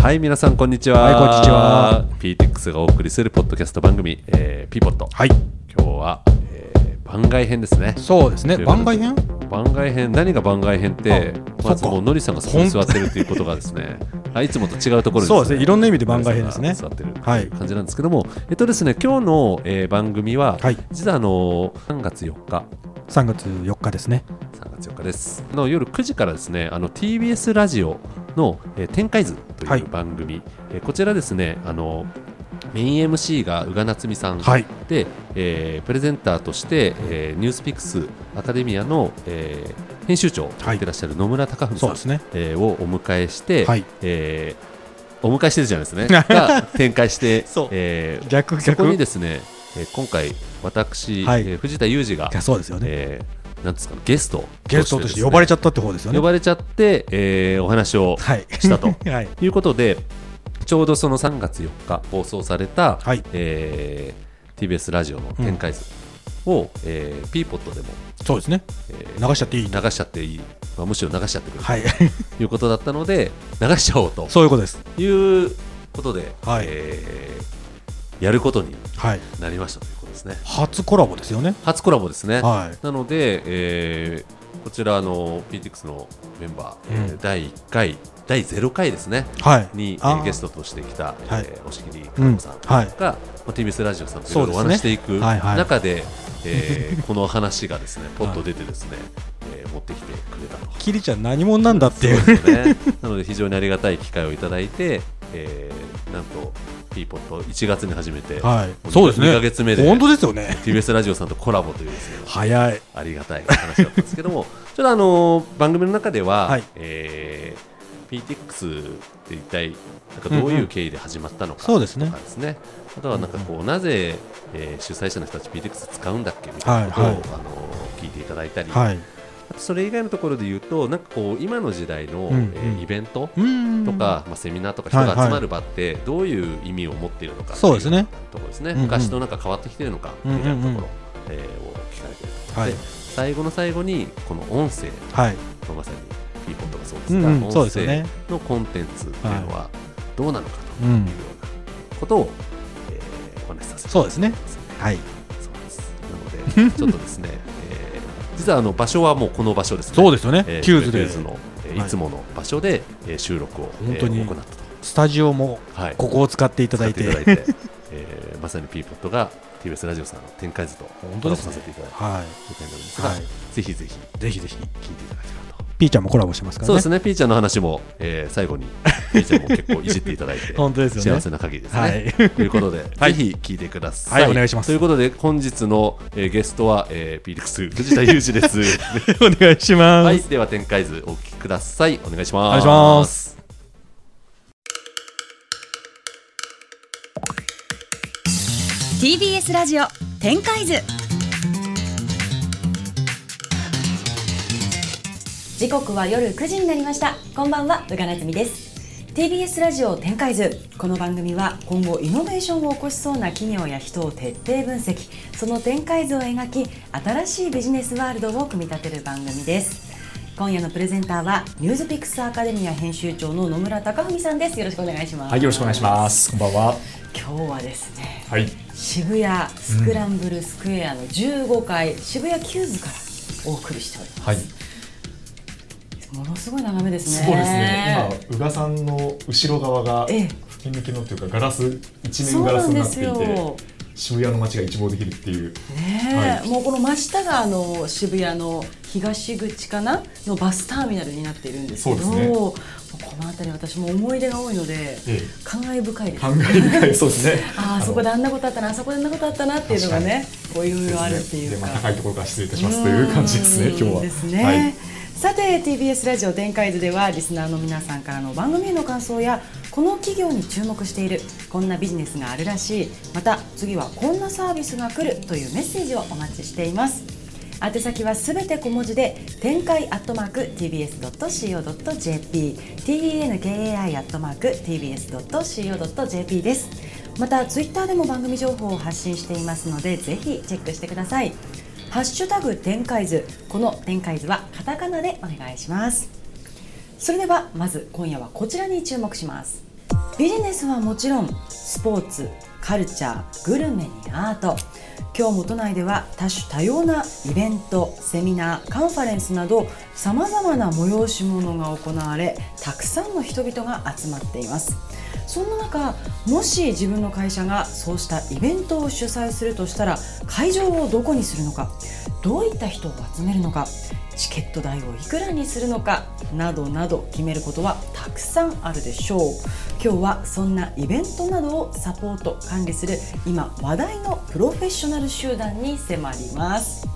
はい、皆さんこんにちは。はいこんにちは。PTX がお送りするポッドキャスト番組、えー、ピーポット。はい。今日は、えー、番外編ですね。そうですね。番外編？番外編、何が番外編って、まずもうのりさんがそこに座ってるっていうことがですね、あいつもと違うところにそうですね。いろんな意味で番外編ですね。座ってる。はい。感じなんですけども、えっとですね、今日の、えー番組は、はい。実はあの3月4日、3月4日ですね。3月4日です。の夜9時からですねあの TBS ラジオの、えー展開図とはい。いう番組、えーこちらですねあのメイン MC が宇賀なつみさんはい。で、えープレゼンターとして、えーニュースピックスアカデミアの、えー編集長をやってらっしゃる野村貴文さん、ね。えーをお迎えして、はい。えーお迎えしてるじゃないですね。が展開して そう。えー逆そこに逆ですね、えー今回私、はい。えー藤田裕二がそうですよね。えーなんですかねゲストゲストとして呼ばれちゃったって方ですよね。呼ばれちゃって、えーお話をはい。したと。はい。いうことでちょうどその3月4日放送された、はい。えー TBS ラジオの展開図を、えー、ピーポットでも、そうですね。えー流しちゃっていい。流しちゃっていい、まあ、むしろ流しちゃってくれはい。ということだったので流しちゃおうと。そういうことです。いうことで、はい。えーやることにはい。なりましたという。ことですね。初コラボですよね。初コラボですね、はい。なので、えーこちらあの PTX のメンバー、えーうん。第1回第0回ですね。はい。に、ゲストとしてきた、はい。えー押切かな子さんが、はい。まあ TBS ラジオさんといろいろお話していくはいはい。中で、えー この話がですねポッと出てですね、えー持ってきてくれたと。キリちゃん何者なんだっていう。ね、なので非常にありがたい機会をいただいて、えーなんと P ポット1月に始めて、はい。そうですね。2ヶ月目で本当ですよね。TBS ラジオさんとコラボというですね早い。ありがたい話だったんですけども、ちょっとあのー番組の中では、はい。えー PTX って一体なんかどういう経緯で始まったのかそうですね。とかですね、あとはなんかこう、なぜ、えー主催者の人たち PTX 使うんだっけみたいなことを、はい。はい。あのー聞いていただいたり、はいそれ以外のところで言うと、なんかこう今の時代の、うんうん。えーイベントとか、まあ、セミナーとか人が集まる場ってどういう意味を持っているのかそうですね。ところですね、うんうん。昔となんか変わってきてるのかみたいなところ、うんうんうんえーを聞かれていると、はい。で最後の最後にこの音声、はい。まさにピーポンとかそうですが、うんうんそう音声のコンテンツってい。うのはどうなのかとうんいうようなことを、えーお話しさせてそうです。ねですね。はい。そうです。なのでちょっとですね、えー実はあの場所はもうこの場所ですね。そうですよね。えーキューズで。キの、えーはい。いつもの場所で、えー収録を、本当にえー行ったと。スタジオもはい。ここを使っていただいて。使っていただいて、えーまさにピーポットが TBS ラジオさんの展開図と本コラボさせていただいてはいなんですが、はい。ぜひぜひいぜひぜひ聞いていただけたら。と。ピーちゃんもコラボしてますからねそうですね、ピーちゃんの話も、えー最後にピーちゃんも結構いじっていただいて、本当ですよね幸せな限りですね。はいということで、はいぜひ聞いてください。はいお願いしますということで、本日の、えーゲストは、えー、ピーリックス藤田裕二です。お願いしますはい、では展開図お聞きください。お願いします。お願いします。TBS ラジオ展開図時刻は夜9時になりました。こんばんは宇賀なつみです。TBS ラジオ展開図。この番組は今後イノベーションを起こしそうな企業や人を徹底分析。その展開図を描き新しいビジネスワールドを組み立てる番組です。今夜のプレゼンターは NewsPicks アカデミア編集長の野村高文さんです。よろしくお願いします。はい、よろしくお願いします。こんばんは。今日はですねはい。渋谷スクランブルスクエアの15階、渋谷 QWS からお送りしております、はい。ものすごい眺めですねそうですね。今、宇賀さんの後ろ側がええ吹き抜けのというかガラス一面ガラスになっていよて、渋谷の街が一望できるっていう。ねえ、はいもうこの真下があの渋谷の東口かなのバスターミナルになっているんですけどそうですねこの辺り私も思い出が多いので、え感慨深いです感慨深いそうですね。ああそこであんなことあったなあそこであんなことあったなっていうのがねこういろいろあるっていうかでまあ高いところから失礼いたしますという感じですね。今日は。ですね、はい。さて TBS ラジオ展開図ではリスナーの皆さんからの番組への感想やこの企業に注目しているこんなビジネスがあるらしい。また次はこんなサービスが来るというメッセージをお待ちしています。宛先はすべて小文字で展開アットマーク tbs.co.jp tenkai アットマーク tbs.co.jp です。またツイッターでも番組情報を発信していますのでぜひチェックしてください。ハッシュタグ展開図。この展開図はカタカナでお願いします。それではまず今夜はこちらに注目します。ビジネスはもちろんスポーツカルチャーグルメにアート。今日も都内では多種多様なイベントセミナーカンファレンスなどさまざまな催し物が行われたくさんの人々が集まっています。そんな中もし自分の会社がそうしたイベントを主催するとしたら会場をどこにするのかどういった人を集めるのかチケット代をいくらにするのかなどなど決めることはたくさんあるでしょう。今日はそんなイベントなどをサポート管理する今話題のプロフェッショナル集団に迫ります。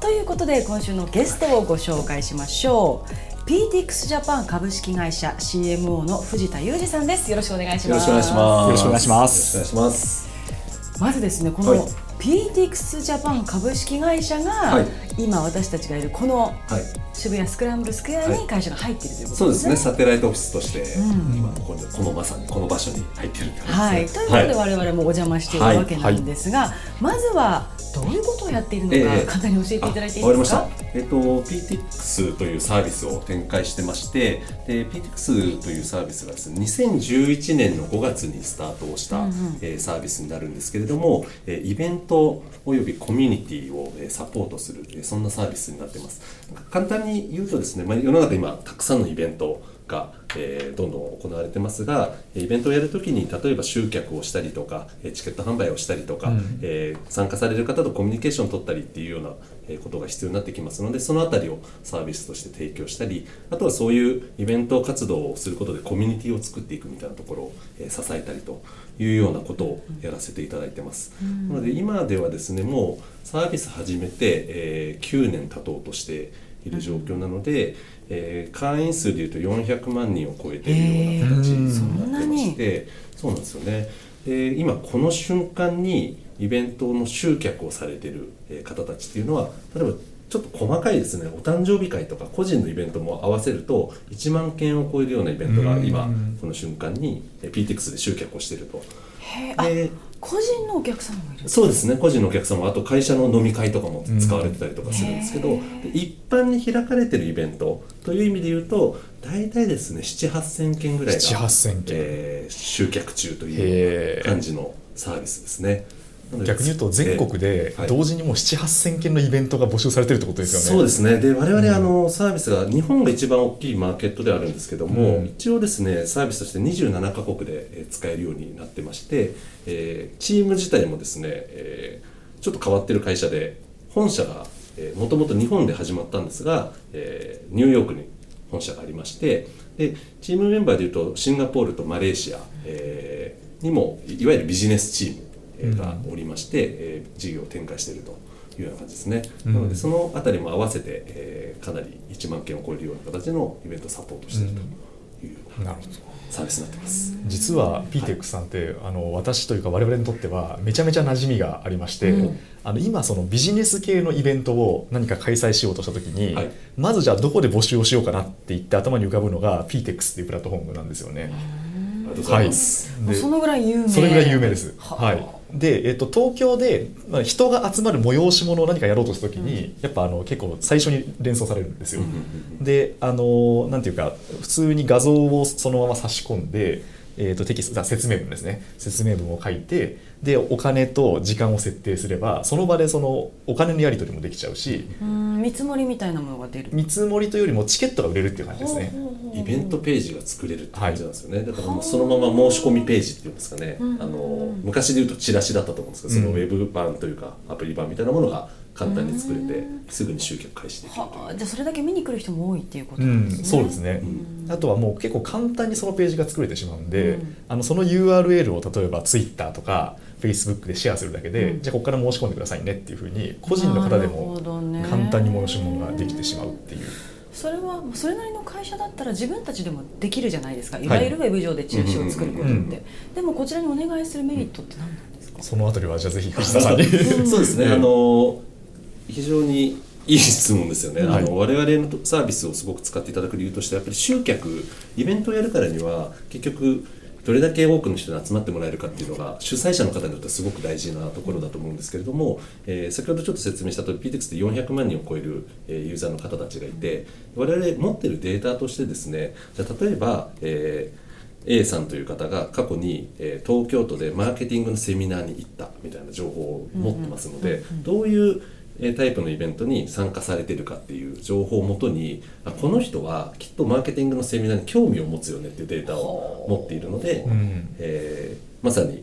ということで今週のゲストをご紹介しましょう。PTX ジャパン株式会社 CMO の藤田裕二さんです。よろしくお願いします。よろしくお願いします。よろしくお願いします。まずですねこの、はい PTX ジャパン株式会社が、はい。今私たちがいるこのはい。渋谷スクランブルスクエアに会社が入っているということそうですね。ですね。サテライトオフィスとして、うん。今ここにこのまさにこの場所に入ってるってはい、感じで。すねということではい。我々もお邪魔しているわけなんですが、まずはどういうことをやっているのか、ええ。簡単に教えていただいていいあわかりまですかした。えっ、と PTX というサービスを展開してまして、で PTX というサービスがですね、2011年の5月にスタートをした、うんうん。えーサービスになるんですけれども、えーイベントおよびコミュニティを、えーサポートする、えーそんなサービスになっています。簡単に言うとですね、まあ、世の中今たくさんのイベントが、えーどんどん行われてますがイベントをやるときに例えば集客をしたりとかえーチケット販売をしたりとか、えー参加される方とコミュニケーションを取ったりっていうようなえーことが必要になってきますのでそのあたりをサービスとして提供したりあとはそういうイベント活動をすることでコミュニティを作っていくみたいなところをえー支えたりというようなことをやらせていただいてます。なので今ではですねもうサービス始めて、えー9年経とうとしている状況なので、えー会員数でいうと400万人を超えているような形になってまして、そうなんですよね。で今この瞬間にイベントの集客をされているえー方たちっていうのは例えばちょっと細かいですね。お誕生日会とか個人のイベントも合わせると1万件を超えるようなイベントが今この瞬間にえー PTX で集客をしていると。へー。あで個人のお客様もいるそうですね。個人のお客様あと会社の飲み会とかも使われてたりとかするんですけど、うんで一般に開かれてるイベントという意味で言うと大体ですね7 8千件ぐらいが7 8000件。えー集客中という感じのサービスですね。逆に言うと全国で同時にもう7、8000件のイベントが募集されてるってことですよね。そうですね。で我々、あのサービスが日本が一番大きいマーケットではあるんですけども、うん。一応ですねサービスとして27カ国でえー使えるようになってまして、えーチーム自体もですね、えーちょっと変わってる会社で本社がもともと日本で始まったんですが、えーニューヨークに本社がありましてでチームメンバーでいうとシンガポールとマレーシア、えーにもいわゆるビジネスチームえーがおりまして、えー事業を展開しているというような感じですね、うん。なのでそのあたりも合わせて、えーかなり1万件を超えるような形のイベントをサポートしているというようななるほど。サービスになってます。実は PTX さんって、あの私というか我々にとってはめちゃめちゃ馴染みがありまして、うん。あの今そのビジネス系のイベントを何か開催しようとした時に、はい。まずじゃあどこで募集をしようかなって言って頭に浮かぶのが PTX っていうプラットフォームなんですよね。ありがとうございそのぐらい有名。それぐらい有名です。ははい。で、えっと、東京で、まあ、人が集まる催し物を何かやろうとしたときに、やっぱあの結構最初に連想されるんですよ。で、あのなんていうか普通に画像をそのまま差し込んで、えっとテキストあ説明文ですね。説明文を書いてでお金と時間を設定すればその場でそのお金のやり取りもできちゃうしうん見積もりみたいなものが出る。見積もりというよりもチケットが売れるっていう感じですね。ほうほうイベントページが作れるって感じなんですよね、だからもうそのまま申し込みページっていうんですかね、うんあの昔で言うとチラシだったと思うんですけど、そのウうん。ェブ版というかアプリ版みたいなものが簡単に作れて、すぐに集客開始できるという。はあじゃあそれだけ見に来る人も多いっていうことですね、そうですね、うん。あとはもう結構簡単にそのページが作れてしまうんで、うん。あのその URL を例えば Twitter とか Facebook でシェアするだけで、うん。じゃあここから申し込んでくださいねっていうふうに個人の方でも簡単に申し込むができてしまうっていう。それはそれなりの会社だったら自分たちでもできるじゃないですか。い。わゆるウェブ上でチラシを作ることって、うんでもこちらにお願いするメリットって何なんですか、そのあたりはじゃあぜひ藤田さん。にそうですね、あの非常にいい質問ですよね、はい。あの我々のサービスをすごく使っていただく理由としてやっぱり集客イベントをやるからには結局どれだけ多くの人に集まってもらえるかっていうのが主催者の方にとってはすごく大事なところだと思うんですけれども、えー先ほどちょっと説明した通り PTX って400万人を超える、えーユーザーの方たちがいて我々持ってるデータとしてですねじゃあ例えば、えー A さんという方が過去に、えー東京都でマーケティングのセミナーに行ったみたいな情報を持ってますので、どういうえータイプのイベントに参加されてるかっていう情報をもとにあこの人はきっとマーケティングのセミナーに興味を持つよねっていうデータを持っているので、ん。えーまさに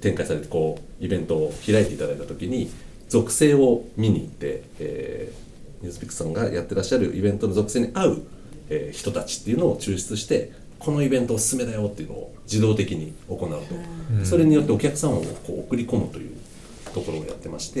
展開されてこうイベントを開いていただいた時に属性を見に行って、えーニュースピックさんがやってらっしゃるイベントの属性に合う、えー人たちっていうのを抽出してこのイベントおすすめだよっていうのを自動的に行うと、それによってお客さんをこう送り込むというところをやってまして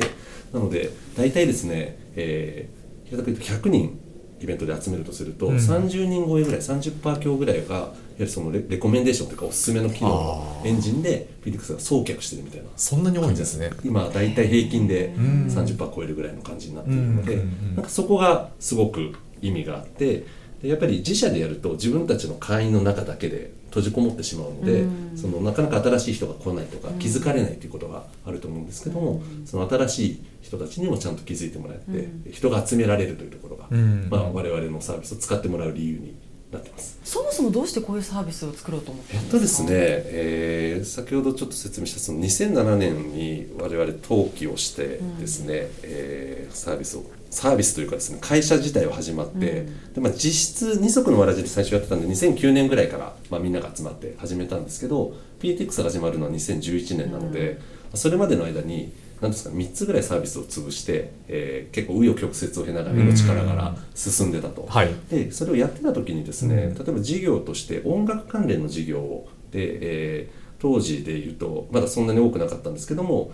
なので大体ですね、えー、平たく言うと100人イベントで集めるとすると、30人超えぐらい30%強ぐらいがいわゆるそのレレコメンデーションというかおすすめの機能のエンジンでフィリックスが送客してるみたいな。そんなに多いんですね。今大体平均で30%超えるぐらいの感じになっているので、なんかそこがすごく意味があってでやっぱり自社でやると自分たちの会員の中だけで閉じこもってしまうので、そのなかなか新しい人が来ないとか気づかれないということがあると思うんですけども、その新しい人たちにもちゃんと気づいてもらって、人が集められるというところが、ん。まあ、我々のサービスを使ってもらう理由になってます。そもそもどうしてこういうサービスを作ろうと思ったえっんですか？とですね、えー先ほどちょっと説明したその2007年に我々登記をしてですね、えーサービスをサービスというかですね会社自体は始まって、でまあ、実質二足のわらじで最初やってたんで2009年ぐらいから、まあ、みんなが集まって始めたんですけど PTX が始まるのは2011年なので、それまでの間に何ですか3つぐらいサービスを潰して、えー結構紆余曲折を経ながら命からがら進んでたと。はい。でそれをやってた時にですね、例えば事業として音楽関連の事業で、えー当時で言うとまだそんなに多くなかったんですけども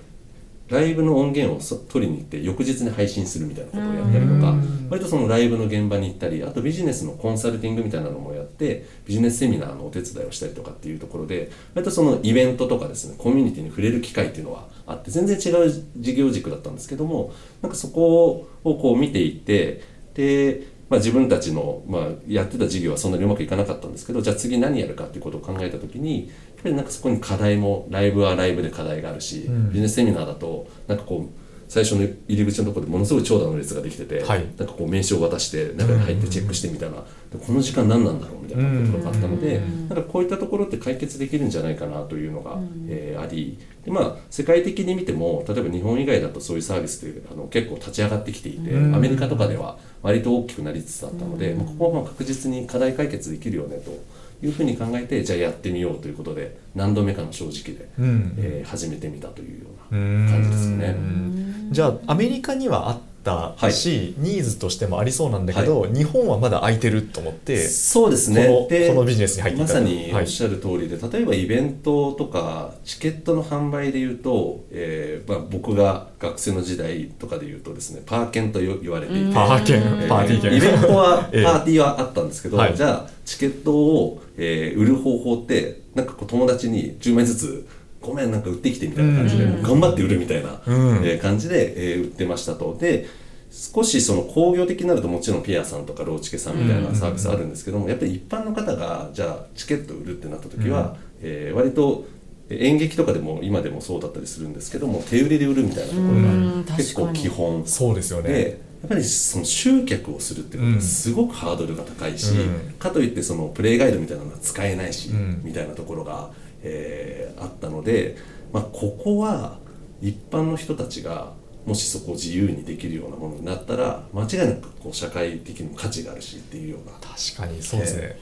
ライブの音源をそ取りに行って翌日に配信するみたいなことをやったりとか割とそのライブの現場に行ったりあとビジネスのコンサルティングみたいなのもやってビジネスセミナーのお手伝いをしたりとかっていうところで割とそのイベントとかですねコミュニティに触れる機会っていうのはあって全然違う事業軸だったんですけどもなんかそこをこう見ていってでまあ、自分たちの、まあ、やってた事業はそんなにうまくいかなかったんですけどじゃあ次何やるかっていうことを考えた時にぱりなんかそこに課題もライブはライブで課題があるし、ビジネスセミナーだとなんかこう最初の入り口のところでものすごい長蛇の列ができてて、はい。なんかこう名刺を渡して中に入ってチェックしてみたいな、でこの時間何なんだろう？みたいなことがあったので、なんかこういったところって解決できるんじゃないかなというのが、えーあり。で、まあ、世界的に見ても例えば日本以外だとそういうサービスってあの結構立ち上がってきていて、アメリカとかでは割と大きくなりつつあったので、まあここはまあ確実に課題解決できるよねというふうに考えてじゃあやってみようということで何度目かの正直で、ん。えー始めてみたというような感じですよね。じゃあアメリカにはあったし、ニーズとしてもありそうなんだけど、日本はまだ空いてると思ってそうですね。このでこのビジネスに入っていまさにおっしゃる通りで、例えばイベントとかチケットの販売でいうと、えーまあ、僕が学生の時代とかでいうとですねパーケンと言われていて、パーケンえーパーティー券イベントは パえ。えーティーはあったんですけど、はい。じゃあチケットを、えー売る方法ってなんかこう友達に10枚ずつごめんなんか売ってきてみたいな感じで、もう頑張って売るみたいな、ん。えー感じで、えー売ってましたと。で少しその工業的になるともちろんピアさんとかローチケさんみたいなサービスあるんですけども、やっぱり一般の方がじゃあチケット売るってなった時は、えー割と演劇とかでも今でもそうだったりするんですけども手売りで売るみたいなところうん。が結構基本。そうですよね。でやっぱりその集客をするってことはすごくハードルが高いし、うん。かといってそのプレイガイドみたいなのは使えないし、ん。みたいなところが、えーあったので、まあ、ここは一般の人たちがもしそこを自由にできるようなものになったら間違いなくこう社会的にも価値があるしっていうような。確かにそうですね、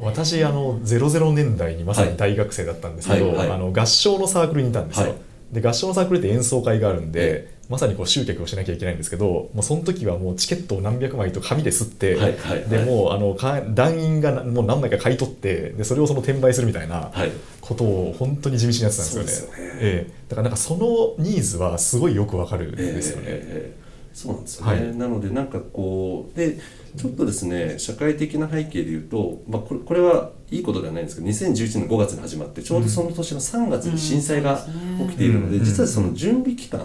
私あの00年代にまさに大学生だったんですけど、はい。はい。はいあの合唱のサークルにいたんですよ、はい。で合唱のサークルって演奏会があるんで、えまさにこう集客をしなきゃいけないんですけどもうその時はもうチケットを何百枚と紙で吸って、はいはいはい。でもうあのか団員がなもう何枚か買い取ってでそれをその転売するみたいなはい。ことを本当に地道にやってたんですよね,、そうですよね。ええ。だからなんかそのニーズはすごいよくわかるんですよね、ええそうなんですよね、はい。なのでなんかこうでちょっとですね社会的な背景でいうと、まあ、これこれはいいことではないんですけど2011年5月に始まってちょうどその年の3月に震災が起きているので、うん。実はその準備期間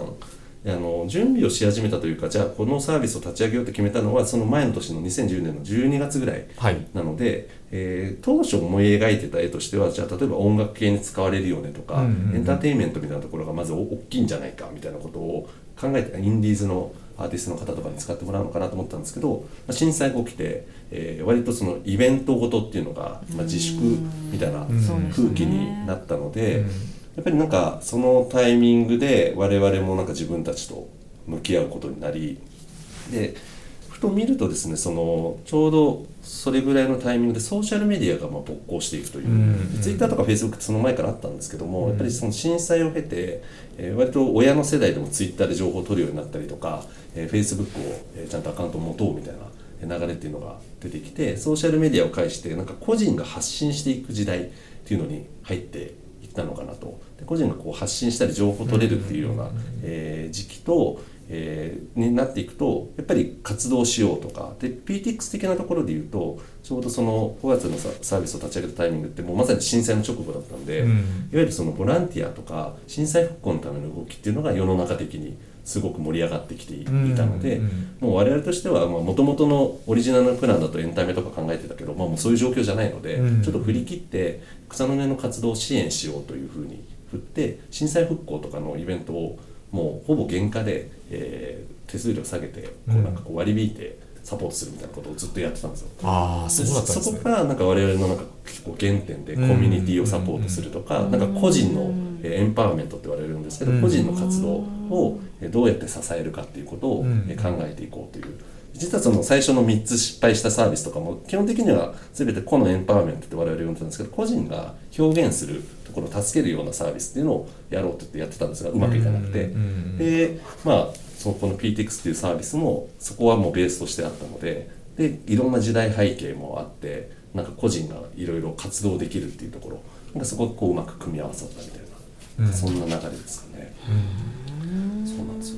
あの準備をし始めたというかじゃあこのサービスを立ち上げようと決めたのはその前の年の2010年の12月ぐらいはい。なので、えー当初思い描いてた絵としてはじゃあ例えば音楽系に使われるよねとか、うんうんうん。エンターテインメントみたいなところがまず大きいんじゃないかみたいなことを考えてインディーズのアーティストの方とかに使ってもらうのかなと思ったんですけど、まあ、震災が起きて、えー割とそのイベントごとっていうのが、まあ、自粛みたいな空気になったので、やっぱりなんかそのタイミングで我々もなんか自分たちと向き合うことになりでふと見るとですねそのちょうどそれぐらいのタイミングでソーシャルメディアがまあ勃興していくという、うん。ツイッターとかフェイスブックその前からあったんですけども、やっぱりその震災を経て、えー割と親の世代でもツイッターで情報を取るようになったりとか、えー、フェイスブックを、えーちゃんとアカウントを持とうみたいな流れっていうのが出てきてソーシャルメディアを介してなんか個人が発信していく時代っていうのに入っていったのかなと。で個人がこう発信したり情報を取れるっていうような、えー時期と、えーになっていくとやっぱり活動しようとかで PTX 的なところで言うとちょうどその5月のさサービスを立ち上げたタイミングってもうまさに震災の直後だったんで、うん。いわゆるそのボランティアとか震災復興のための動きっていうのが世の中的にすごく盛り上がってきていたので、うんうんもう我々としてはもともとのオリジナルのプランだとエンタメとか考えてたけど、まあ、もうそういう状況じゃないので、うん。ちょっと振り切って草の根の活動を支援しようというふうに振って震災復興とかのイベントをもうほぼ原価で、えー手数料下げてこうなんかこう割り引いてサポートするみたいなことをずっとやってたんですよ。ああそうだったんですねそこからなんか我々のなんか結構原点でコミュニティをサポートするとか、なんか個人のえーエンパワーメントって言われるんですけど、うん個人の活動をえーどうやって支えるかっていうことを考えていこうという。実はその最初の3つ失敗したサービスとかも基本的には全て個のエンパワーメントって我々呼んでたんですけど個人が表現するところを助けるようなサービスっていうのをやろうって言ってやってたんですがうまくいかなくて、でまあそのこの PTX っていうサービスもそこはもうベースとしてあったのででいろんな時代背景もあってなんか個人がいろいろ活動できるっていうところなんかそこがこううまく組み合わさったみたいな、うん。そんな流れですかね、そうなんですよ。ね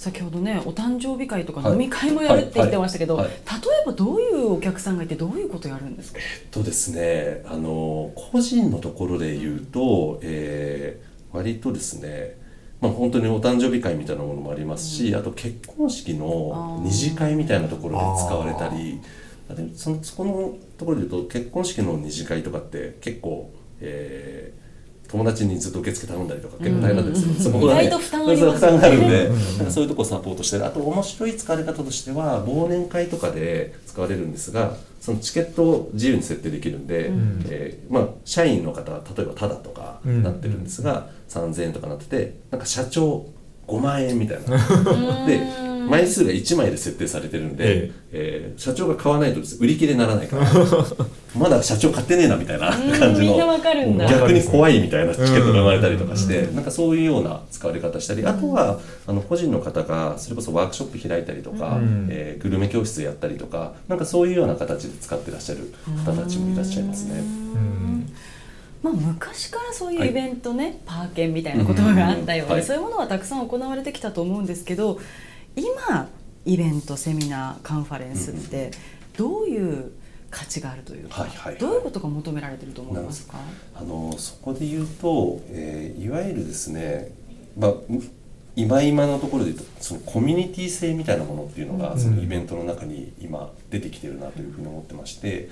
先ほどねお誕生日会とかはい。飲み会もやるって言ってましたけど、例えばどういうお客さんがいてどういうことやるんですか？えっとですねあの個人のところで言うと、えー割とですねまあ、本当にお誕生日会みたいなものもありますし、あと結婚式の二次会みたいなところで使われたりあでそのそこのところで言うと結婚式の二次会とかって結構、えー友達にずっと受付頼んだりとか結構大変だったりする、そこが、意外と負担ありますよね。そう負担があるんで、なんかそういうとこをサポートしてるあと面白い使われ方としては忘年会とかで使われるんですがそのチケットを自由に設定できるんで、えーまあ、社員の方は例えばタダとかなってるんですが、3000円とかなっててなんか社長5万円みたいな。で枚数が1枚で設定されてるんで、ええ。ー社長が買わないと売り切れにならないから まだ社長買ってねえなみたいな感じの逆に怖いみたいなチケットが生まれたりとかして、なんかそういうような使われ方したり、あとはあの個人の方がそれこそワークショップ開いたりとか、うん。えーグルメ教室やったりとかなんかそういうような形で使ってらっしゃる方たちもいらっしゃいますね。うん。まあ、昔からそういうイベントね、パーケンみたいな言葉があったように、はい。そういうものはたくさん行われてきたと思うんですけど今イベントセミナーカンファレンスってどういう価値があるというか、はいはいはい。どういうことが求められてると思いますか？あのそこで言うと、えーいわゆるですね、まあ、今今のところで言うとそのコミュニティ性みたいなものっていうのが、そのイベントの中に今出てきてるなというふうに思ってまして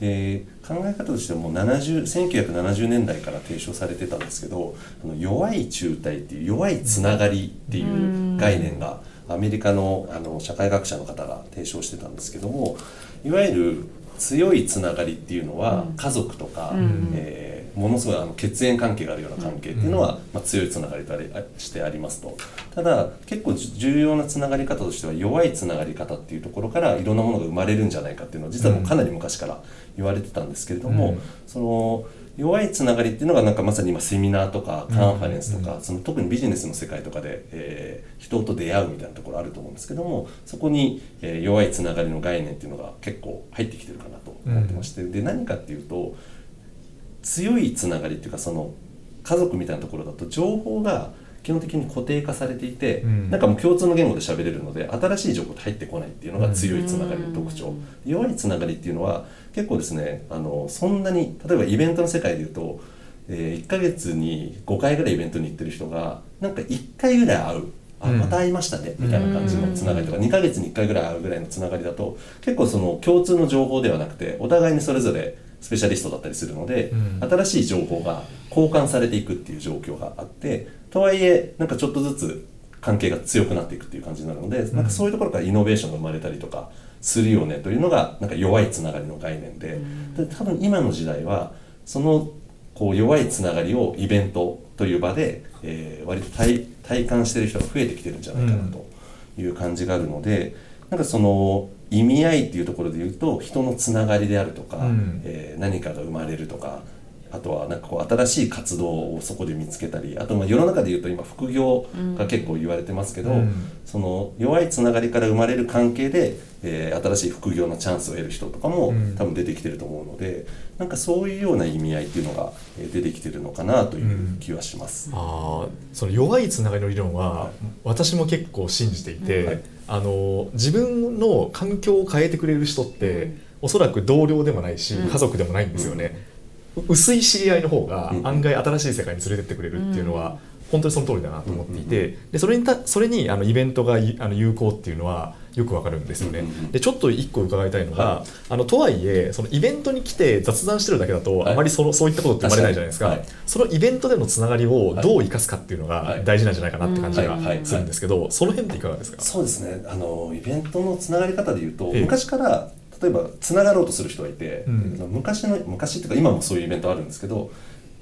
で考え方としてはもう70 1970年代から提唱されてたんですけどあの弱い中隊っていう弱いつながりっていう概念がアメリカのあの社会学者の方が提唱してたんですけどもいわゆる強いつながりっていうのは家族とか、えーものすごいあの血縁関係があるような関係っていうのは、まあ、強いつながりとありあしてありますと。ただ結構じ重要なつながり方としては弱いつながり方っていうところからいろんなものが生まれるんじゃないかっていうのは実はもうかなり昔から言われてたんですけれども、うん。その弱いつながりっていうのがなんかまさに今セミナーとかカンファレンスとか、その特にビジネスの世界とかで、えー人と出会うみたいなところあると思うんですけどもそこに、えー弱いつながりの概念っていうのが結構入ってきてるかなと思ってまして、で何かっていうと強いつながりっていうかその家族みたいなところだと情報が基本的に固定化されていて、うん。なんかもう共通の言語で喋れるので新しい情報って入ってこないっていうのが強いつながりの特徴、弱いつながりっていうのは結構ですねあのそんなに例えばイベントの世界でいうと、え1ヶ月に5回ぐらいイベントに行ってる人がなんか1回ぐらい会うあうん。また会いましたねみたいな感じのつながりとか2ヶ月に1回ぐらい会うぐらいのつながりだと結構その共通の情報ではなくてお互いにそれぞれスペシャリストだったりするので、うん。新しい情報が交換されていくっていう状況があってとはいえなんかちょっとずつ関係が強くなっていくっていう感じになるので、なんかそういうところからイノベーションが生まれたりとかするよねというのがなんか弱いつながりの概念で,、で多分今の時代はそのこう弱いつながりをイベントという場で、えー割と体体感してる人が増えてきてるんじゃないかなという感じがあるので、なんかその意味合いっていうところで言うと人のつながりであるとか、うん。えー何かが生まれるとかあとはなんかこう新しい活動をそこで見つけたりあとまあ世の中で言うと今副業が結構言われてますけど、うん。その弱いつながりから生まれる関係で、えー新しい副業のチャンスを得る人とかもうん。多分出てきてると思うので、なんかそういうような意味合いっていうのがえー出てきてるのかなという気はします。あーその弱いつながりの理論は私も結構信じていて、はい。あの自分の環境を変えてくれる人って、おそらく同僚でもないし、うん。家族でもないんですよね、薄い知り合いの方がうん。案外新しい世界に連れてってくれるっていうのは、本当にその通りだなと思っていて、でそれにたそれにあのイベントがいあの有効っていうのはよくわかるんですよね、でちょっと一個伺いたいのが、はあのとはいえそのイベントに来て雑談してるだけだと、はい。あまりそのそういったことって生まれないじゃないですか、そのイベントでのつながりをどう生かすかっていうのがはい。大事なんじゃないかなって感じがするんですけど、その辺っていかがですか、そうですね。あのイベントのつながり方で言うと、ええ。昔から例えばつながろうとする人がいて、うん。昔の昔っていうか今もそういうイベントあるんですけど、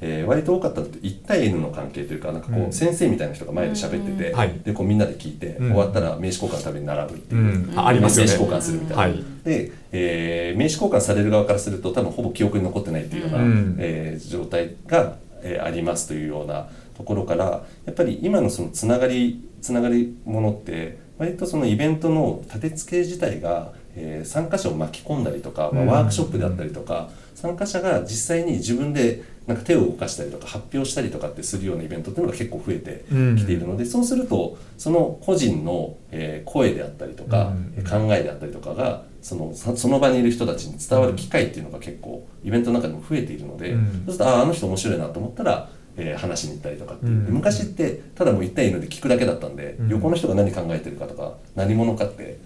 えー割と多かったのって1対 N の関係というかなんかこう、うん。先生みたいな人が前で喋ってて、うん。はい。でこうみんなで聞いて、うん。終わったら名刺交換のために並ぶっていう。うん。あありますよね。名刺交換するみたいな、はい。で、えー名刺交換される側からすると多分ほぼ記憶に残ってないっていうような、うん。えー状態が、えーありますというようなところからやっぱり今のそのつながりつながりものって割とそのイベントの立て付け自体が、えー参加者を巻き込んだりとか、まあうんワークショップであったりとか、参加者が実際に自分でなんか手を動かしたりとか発表したりとかってするようなイベントっていうのが結構増えてきているので、そうするとその個人の、えー声であったりとか、うん。考えであったりとかがそのそその場にいる人たちに伝わる機会っていうのが結構イベントの中でも増えているので、うん。そうするとあああの人面白いなと思ったら、えー話しに行ったりとかっていう、うん。で昔ってただもう1対1で聞くだけだったんで、うん。横の人が何考えてるかとか何者かって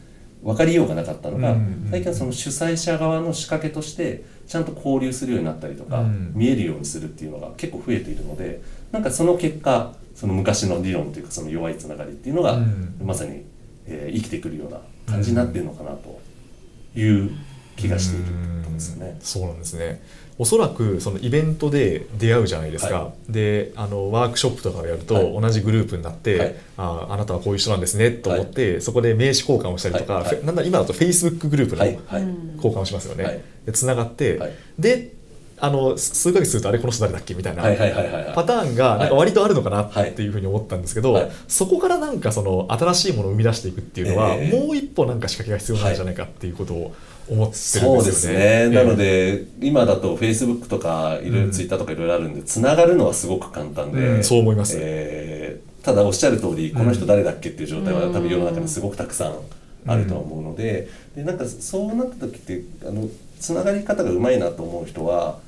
分かりようがなかったのが、うん。最近はその主催者側の仕掛けとしてちゃんと交流するようになったりとか、うん。見えるようにするっていうのが結構増えているのでなんかその結果その昔の理論というかその弱いつながりっていうのが、うん。まさに、えー生きてくるような感じになっているのかなという気がしているところですよね。そうなんですねおそらくそのイベントで出会うじゃないですか、はであのワークショップとかをやるとはい。同じグループになって、はい。ああなたはこういう人なんですねと思って、そこで名刺交換をしたりとか、はい。はい。フェなんだ今だと Facebook グループのはい。はい。交換をしますよね、はい。でつながって、はい。であの数ヶ月するとあれこの人誰だっけみたいな、はい。はい。はい。はい。はい。パターンがなんか割とあるのかなはいっていうふうに思ったんですけど、はい。そこからなんかその新しいものを生み出していくっていうのは、ええ。もう一歩なんか仕掛けが必要なんじゃないかっていうことを思って。そうですね、ええ。なので今だと Facebook とかいろいろ Twitter とかいろいろあるんでつながるのはすごく簡単で、うん。そう思います。えーただおっしゃる通りこの人誰だっけっていう状態は多分世の中にすごくたくさんあるとは思うので,、でなんかそうなった時ってあのつながり方がうまいなと思う人は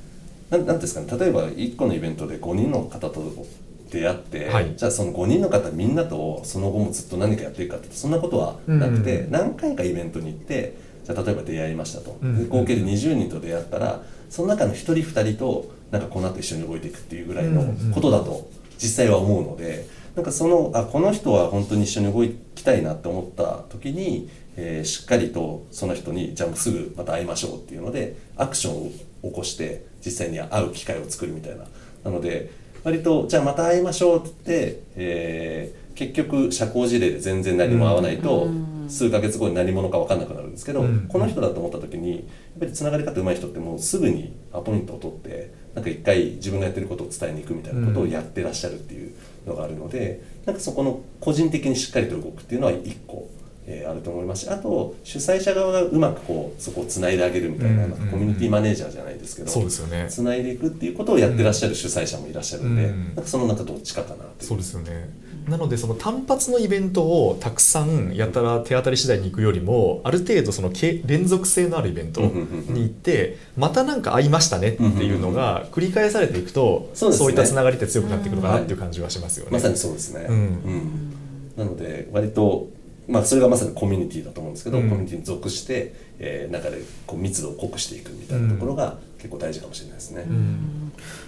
なんなんていうんですかね。例えば1個のイベントで5人の方と出会って、はい。じゃあその5人の方みんなとその後もずっと何かやっていくかってそんなことはなくて、うん。何回かイベントに行ってじゃあ例えば出会いましたと、うんで合計で20人と出会ったらその中の1人2人となんかこの後一緒に動いていくっていうぐらいのことだと実際は思うのでなんかそのあこの人は本当に一緒に動きたいなって思った時に、えーしっかりとその人にじゃあすぐまた会いましょうっていうのでアクションを起こして実際に会う機会を作るみたいな。なので割とじゃあまた会いましょうって言って、えー結局社交辞令で全然何も会わないと、数ヶ月後に何者か分かんなくなるんですけど、うん。この人だと思った時にやっぱりつながり方上手い人ってもうすぐにアポイントを取ってなんか一回自分がやってることを伝えに行くみたいなことをやってらっしゃるっていうのがあるので、なんかそこの個人的にしっかりと動くっていうのは一個、えーあると思いますしあと主催者側がうまくこうそこをつないであげるみたいな,、うん。なんかコミュニティマネージャーじゃないですけど、そうですよね。つないでいくっていうことをやってらっしゃる主催者もいらっしゃるんで、うん。なんかその中どっちかかなそうですよねなのでその単発のイベントをたくさんやたら手当たり次第に行くよりもある程度そのけ連続性のあるイベントに行ってまたなんか会いましたねっていうのが繰り返されていくとそういったつながりって強くなっていくのかなっていう感じはしますよね。まさにそうですね、うん。うん。なので割と、まあ、それがまさにコミュニティだと思うんですけど、うん。コミュニティに属して、えー中でこう密度を濃くしていくみたいなところが結結構大事かもしれないですね。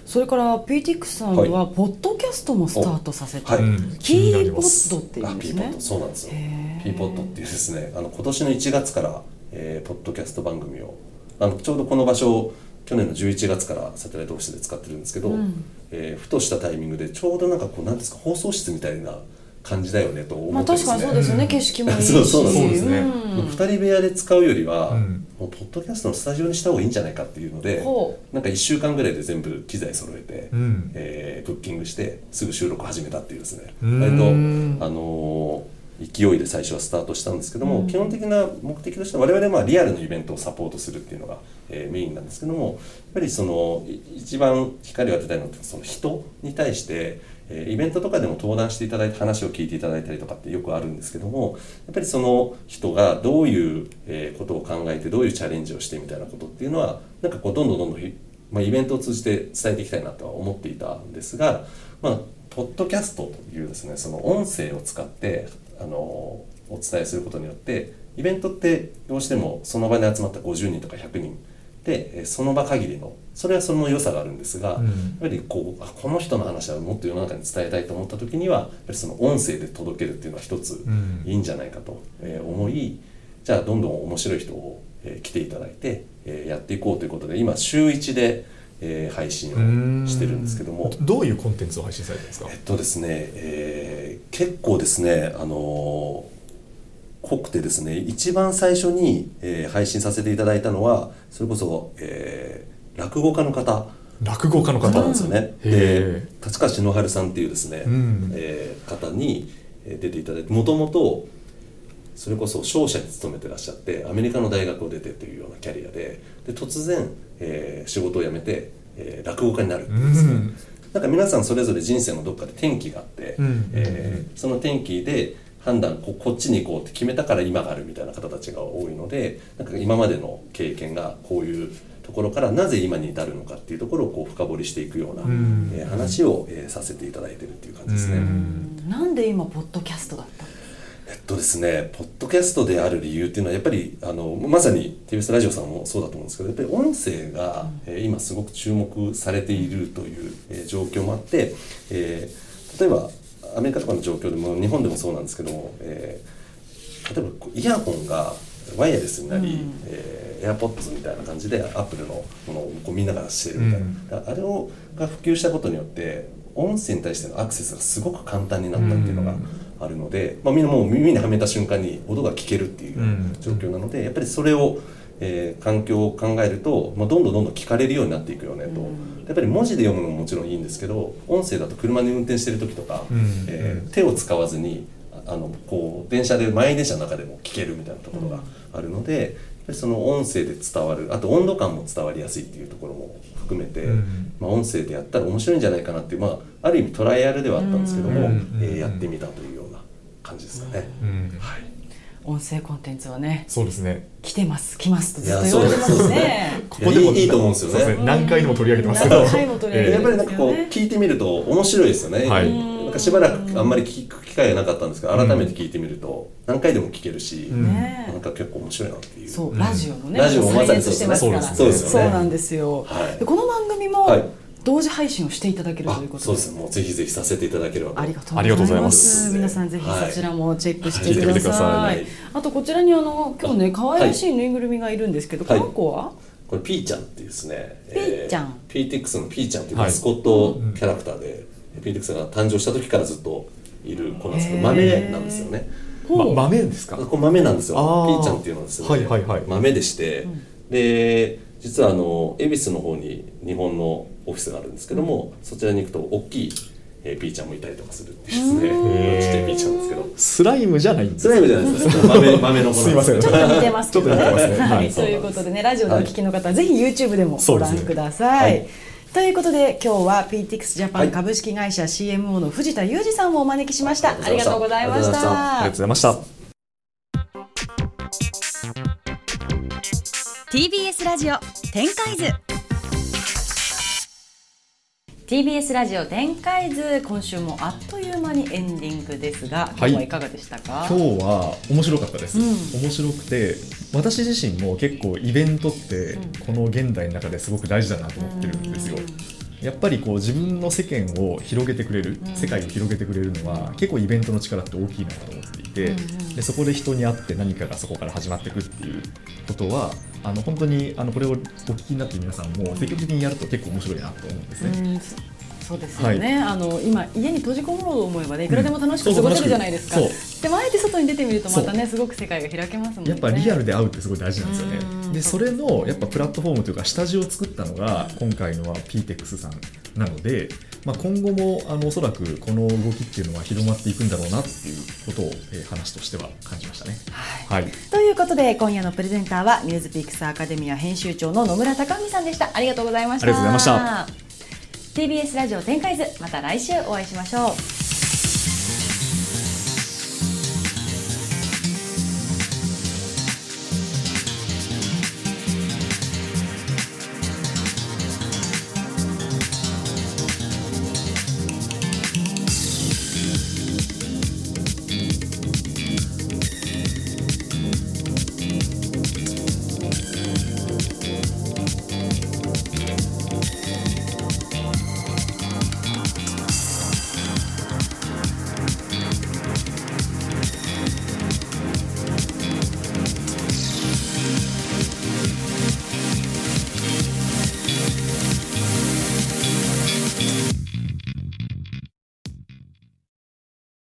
それから PTX さんはポッドキャストもスタートさせて、はい。うんキーポッドっていあうんですね。そうなんですよ。へー。ポッドっていうですねあの今年の1月から、えーポッドキャスト番組をあのちょうどこの場所を去年の11月からサテライトオフィスで使ってるんですけど、えーふとしたタイミングでちょうどなんかこうなんですか放送室みたいな感じだよねと思まあってですね、確かにそうですよね、景色もいいし。そうそうなんですそうですねん2人部屋で使うよりは、うん。もうポッドキャストのスタジオにした方がいいんじゃないかっていうのでほなんか1週間ぐらいで全部機材揃えて、うん。えーブッキングしてすぐ収録始めたっていうですね。うーん。割と、あのー勢いで最初はスタートしたんですけども、基本的な目的としては我々はまあリアルのイベントをサポートするっていうのが、えーメインなんですけどもやっぱりそのい一番光を当てたいのってその人に対して、えイベントとかでも登壇していただいて話を聞いていただいたりとかってよくあるんですけどもやっぱりその人がどういう、えことを考えてどういうチャレンジをしてみたいなことっていうのはなんかこうどんどんどんどんまあ、イベントを通じて伝えていきたいなとは思っていたんですが、まあ、ポッドキャストというですねその音声を使ってあのお伝えすることによってイベントってどうしてもその場に集まった50人とか100人でえーその場限りのそれはその良さがあるんですが、うん。やっぱりこうあこの人の話はもっと世の中に伝えたいと思った時にはやっぱりその音声で届けるっていうのは一つん。いいんじゃないかとえー思いじゃあどんどん面白い人をえー来ていただいてえーやっていこうということで今週1でえー配信をしてるんですけども。どういうコンテンツを配信されてるんですか？えっとですね、えー結構ですね、あのー濃くてですね、一番最初に、えー配信させていただいたのは、それこそ、えー落語家の方。落語家の方。方なんですよね。へでー、立川篠春さんっていうですね、うん。えー方にえー出ていただいて、もともと、それこそ商社に勤めてらっしゃってアメリカの大学を出てというようなキャリアでで突然、えー仕事を辞めて、えー落語家になるっですね、うん。なんか皆さんそれぞれ人生のどっかで転機があって、うん。えーその転機で判断ここっちに行こうって決めたから今があるみたいな方たちが多いのでなんか今までの経験がこういうところからなぜ今に至るのかっていうところをこう深掘りしていくような、ん。えー話を、えーさせていただいてるっていう感じですね。うん。なんで今ポッドキャストだったの？えっとですね、ポッドキャストである理由っていうのはやっぱりあのまさに TBS ラジオさんもそうだと思うんですけどやっぱり音声が、えー今すごく注目されているという、えー状況もあって、えー例えばアメリカとかの状況でも日本でもそうなんですけども、えー例えばイヤホンがワイヤレスになり、えー、AirPods みたいな感じでアップルのものをこうみんながしてるみたいな、うん。あれをが普及したことによって音声に対してのアクセスがすごく簡単になったっていうのがあるので、まあ、みんなもう耳にはめた瞬間に音が聞けるっていううん。状況なのでやっぱりそれを、えー環境を考えると、まあ、どんどんどんどん聞かれるようになっていくよねと、やっぱり文字で読むのももちろんいいんですけど音声だと車で運転してる時とか、うん。えー手を使わずにああのこう電車で満員電車の中でも聞けるみたいなところがあるので、やっぱりその音声で伝わるあと温度感も伝わりやすいっていうところも含めて、うん。まあ、音声でやったら面白いんじゃないかなっていう、まあ、ある意味トライアルではあったんですけども、うん。えーやってみたというような感じですかね。うん。はい音声コンテンツはねそうですね。来てます来ますとずっといや言われてますそうですね。ここでもいやいと思うんですよね。そう何回でも取り上げてますけど。何回も取り上げてやっぱりなんかこう聞いてみると面白いですよね、はい。なんかしばらくあんまり聞く機会がなかったんですけど改めて聞いてみると何回でも聞けるし、なんか結構面白いなっていう。そう、うんラジオのね、ラジオもまさに再現してますから。そうですね。そうですよねなんですよ、はい。でこの番組もはい同時配信をしていただけるあということで、そうです。もうぜひぜひさせていただければと。ありがとうありがとうございまます。す皆さんぜひはいそちらもチェックしてはいください,、聞い。てみてください。あとこちらにあの今日ね可愛らしいぬいぐるみがいるんですけど、はい。この子は？これピーちゃんっていうですね。ピーちゃん。えー、PTX のピーちゃんっていうマスコットキャラクターで、PTX が誕生した時からずっといる子なんですけど豆なんですよね。豆ですか？これ豆なんですよ。ピーちゃんっていうのはですね、はいはいはい。豆でして、で実はあの恵比寿の方に日本のオフィスがあるんですけども、そちらに行くと大きい、えーピーちゃんもいたりとかするっていうですねちっちゃいピーちゃんですけどスライムじゃないんです。スライムじゃないですか 豆豆の子すいません。ちょっと似てますけどね。ちょっと似てますね。は、はい。いということでね、ラジオでお聞きの方は、ぜひ YouTube でもご覧ください。はい。ということで今日は PTX ジャパンはい。株式会社 CMO の藤田裕二さんをお招きしました。あありがとうごございました。ざいました。ありがとうございました。TBS ラジオ展開図 TBS ラジオ展開図今週もあっという間にエンディングですが今日はいかがでしたか、今日は面白かったです、うん。面白くて私自身も結構イベントってうん。この現代の中ですごく大事だなと思ってるんですよ、やっぱりこう自分の世間を広げてくれる、うん。世界を広げてくれるのは結構イベントの力って大きいなと思っていて、でそこで人に会って何かがそこから始まっていくっていうことはあの本当にあのこれをお聞きになって皆さんも積極的にやると結構面白いなと思うんですね。うんそうですよね、あの今家に閉じこもろうと思えばねいくらでも楽しくうん過ごせるじゃないですか、そうでもあえて外に出てみるとまたねすごく世界が開けますもんね。やっぱリアルで会うってすごい大事なんですようん。ね。でそれのやっぱプラットフォームというか下地を作ったのが今回のは PTEX さんなので、まあ、今後もあのおそらくこの動きっていうのは広まっていくんだろうなっていうことを、えー話としては感じましたね。はい、ということで今夜のプレゼンターはニュースピックスアカデミア編集長の野村貴美さんでした。ありがとうございました。ありがとうございました TBS ラジオ展開図また来週お会いしましょう。